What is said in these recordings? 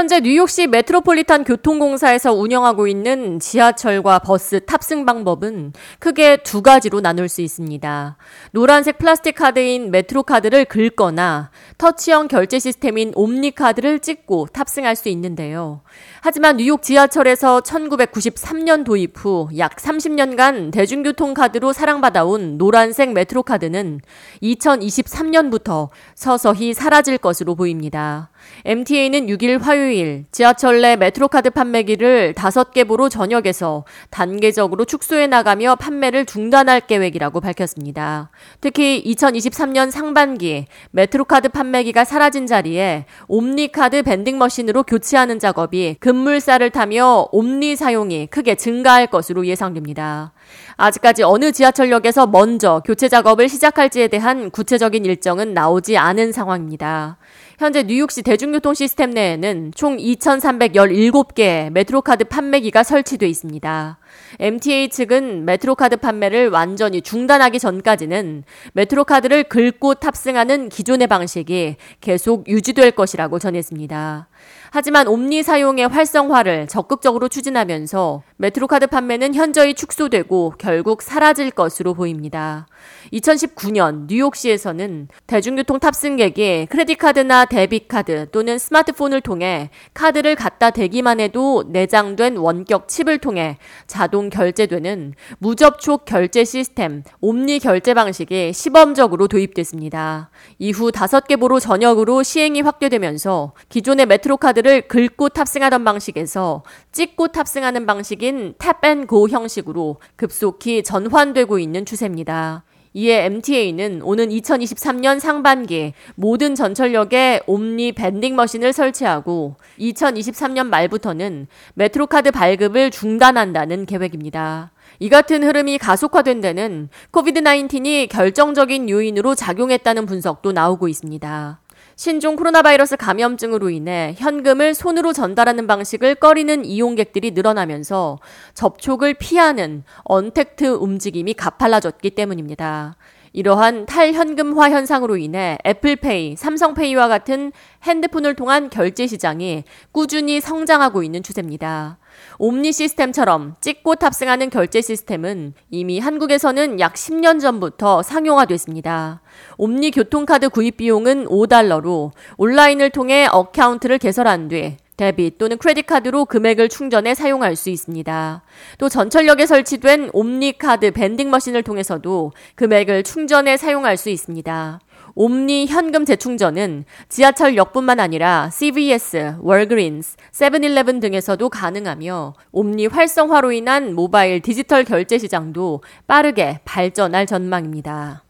현재 뉴욕시 메트로폴리탄 교통공사에서 운영하고 있는 지하철과 버스 탑승 방법은 크게 두 가지로 나눌 수 있습니다. 노란색 플라스틱 카드인 메트로 카드를 긁거나 터치형 결제 시스템인 옴니 카드를 찍고 탑승할 수 있는데요. 하지만 뉴욕 지하철에서 1993년 도입 후 약 30년간 대중교통 카드로 사랑받아온 노란색 메트로 카드는 2023년부터 서서히 사라질 것으로 보입니다. MTA는 6일 화요일 지하철 내 메트로카드 판매기를 5개 borough 전역에서 단계적으로 축소해 나가며 판매를 중단할 계획이라고 밝혔습니다. 특히 2023년 상반기 메트로카드 판매기가 사라진 자리에 옴니카드 vending machine으로 교체하는 작업이 급물살을 타며 옴니 사용이 크게 증가할 것으로 예상됩니다. 아직까지 어느 지하철역에서 먼저 교체 작업을 시작할지에 대한 구체적인 일정은 나오지 않은 상황입니다. 현재 뉴욕시 대중교통 시스템 내에는 총 2,317개의 메트로카드 판매기가 설치돼 있습니다. MTA 측은 메트로카드 판매를 완전히 중단하기 전까지는 메트로카드를 긁고 탑승하는 기존의 방식이 계속 유지될 것이라고 전했습니다. 하지만 옴니 사용의 활성화를 적극적으로 추진하면서 메트로카드 판매는 현저히 축소되고 결국 사라질 것으로 보입니다. 2019년 뉴욕시에서는 대중교통 탑승객이 credit card나 debit card 또는 스마트폰을 통해 카드를 갖다 대기만 해도 내장된 원격 칩을 통해 자동 결제되는 무접촉 결제 시스템 옴니 결제 방식이 시범적으로 도입됐습니다. 이후 5개 borough 전역으로 시행이 확대되면서 기존의 메트로 카드를 긁고 탑승하던 방식에서 찍고 탑승하는 방식인 tap and go 형식으로 급속히 전환되고 있는 추세입니다. 이에 MTA는 오는 2023년 상반기 모든 전철역에 옴니 밴딩 머신을 설치하고 2023년 말부터는 메트로카드 발급을 중단한다는 계획입니다. 이 같은 흐름이 가속화된 데는 코비드-19이 결정적인 요인으로 작용했다는 분석도 나오고 있습니다. 신종 코로나 바이러스 감염증으로 인해 현금을 손으로 전달하는 방식을 꺼리는 이용객들이 늘어나면서 접촉을 피하는 언택트 움직임이 가팔라졌기 때문입니다. 이러한 탈현금화 현상으로 인해 애플페이, 삼성페이와 같은 핸드폰을 통한 결제 시장이 꾸준히 성장하고 있는 추세입니다. 옴니 시스템처럼 찍고 탑승하는 결제 시스템은 이미 한국에서는 약 10년 전부터 상용화됐습니다. 옴니 교통카드 구입 비용은 5달러로 온라인을 통해 account를 개설한 뒤 debit 또는 credit card로 금액을 충전해 사용할 수 있습니다. 또 전철역에 설치된 옴니 카드 밴딩 머신을 통해서도 금액을 충전해 사용할 수 있습니다. 옴니 현금 재충전은 지하철역뿐만 아니라 CVS, 월그린스, 세븐일레븐 등에서도 가능하며 옴니 활성화로 인한 모바일 디지털 결제 시장도 빠르게 발전할 전망입니다.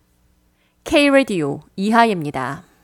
K-Radio 이하입니다.